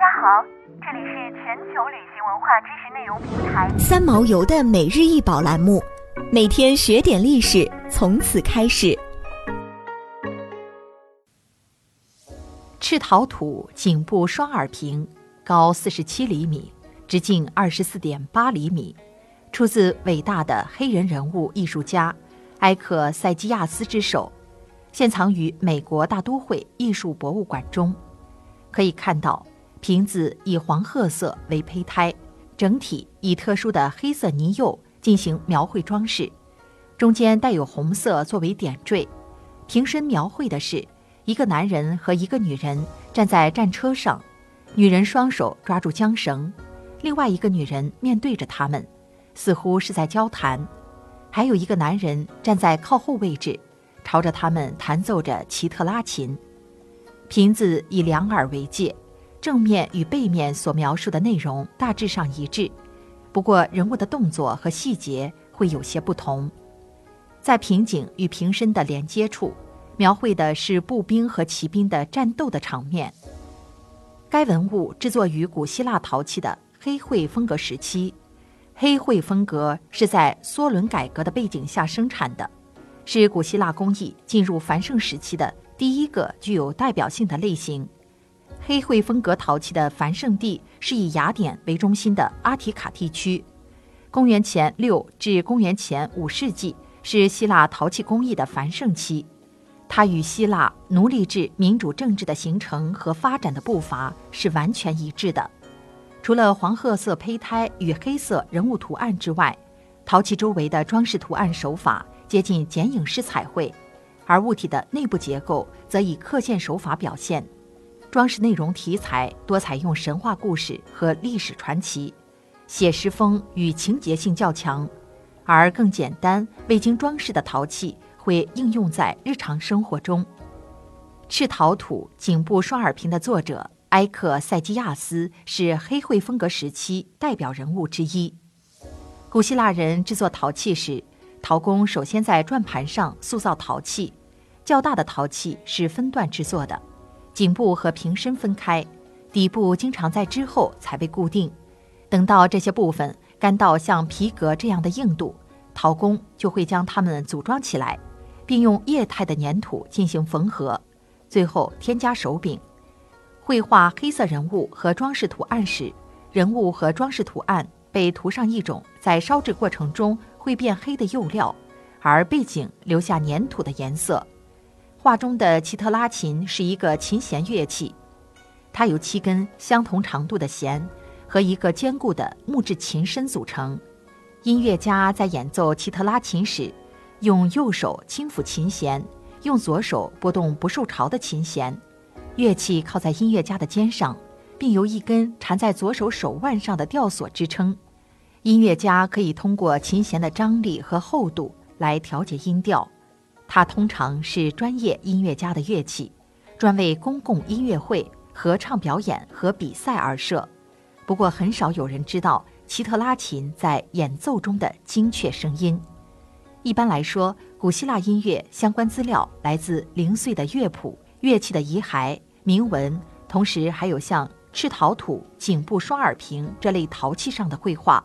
大家好，这里是全球旅行文化知识内容平台三毛游的每日一宝栏目，每天学点历史，从此开始。赤陶土颈部双耳瓶，高四十七厘米，直径二十四点八厘米，出自伟大的黑人人物艺术家埃克塞基亚斯之手，现藏于美国大都会艺术博物馆中。可以看到，瓶子以黄褐色为胚胎，整体以特殊的黑色泥釉进行描绘装饰，中间带有红色作为点缀。瓶身描绘的是一个男人和一个女人站在战车上，女人双手抓住缰绳，另外一个女人面对着他们，似乎是在交谈，还有一个男人站在靠后位置，朝着他们弹奏着奇特拉琴。瓶子以两耳为界，正面与背面所描述的内容大致上一致，不过人物的动作和细节会有些不同。在瓶颈与瓶身的连接处，描绘的是步兵和骑兵的战斗的场面。该文物制作于古希腊陶器的黑绘风格时期，黑绘风格是在梭伦改革的背景下生产的，是古希腊工艺进入繁盛时期的。第一个具有代表性的类型，黑绘风格陶器的繁盛地是以雅典为中心的阿提卡地区。公元前六至公元前五世纪是希腊陶器工艺的繁盛期，它与希腊奴隶制民主政治的形成和发展的步伐是完全一致的。除了黄褐色胚胎与黑色人物图案之外，陶器周围的装饰图案手法接近剪影式彩绘。而物体的内部结构则以刻线手法表现，装饰内容题材多采用神话故事和历史传奇，写实风与情节性较强，而更简单未经装饰的陶器会应用在日常生活中。赤陶土颈部双耳瓶的作者埃克塞基亚斯是黑绘风格时期代表人物之一。古希腊人制作陶器时，陶工首先在转盘上塑造陶器。较大的陶器是分段制作的，颈部和瓶身分开，底部经常在之后才被固定。等到这些部分干到像皮革这样的硬度，陶工就会将它们组装起来，并用液态的粘土进行缝合，最后添加手柄。绘画黑色人物和装饰图案时，人物和装饰图案被涂上一种在烧制过程中会变黑的釉料，而背景留下粘土的颜色。画中的奇特拉琴是一个琴弦乐器，它由七根相同长度的弦和一个坚固的木质琴身组成。音乐家在演奏奇特拉琴时，用右手轻抚琴弦，用左手拨动不受潮的琴弦。乐器靠在音乐家的肩上，并由一根缠在左手手腕上的吊索支撑。音乐家可以通过琴弦的张力和厚度来调节音调。它通常是专业音乐家的乐器，专为公共音乐会、合唱表演和比赛而设。不过，很少有人知道奇特拉琴在演奏中的精确声音。一般来说，古希腊音乐相关资料来自零碎的乐谱、乐器的遗骸、铭文，同时还有像赤陶土颈部双耳瓶这类陶器上的绘画。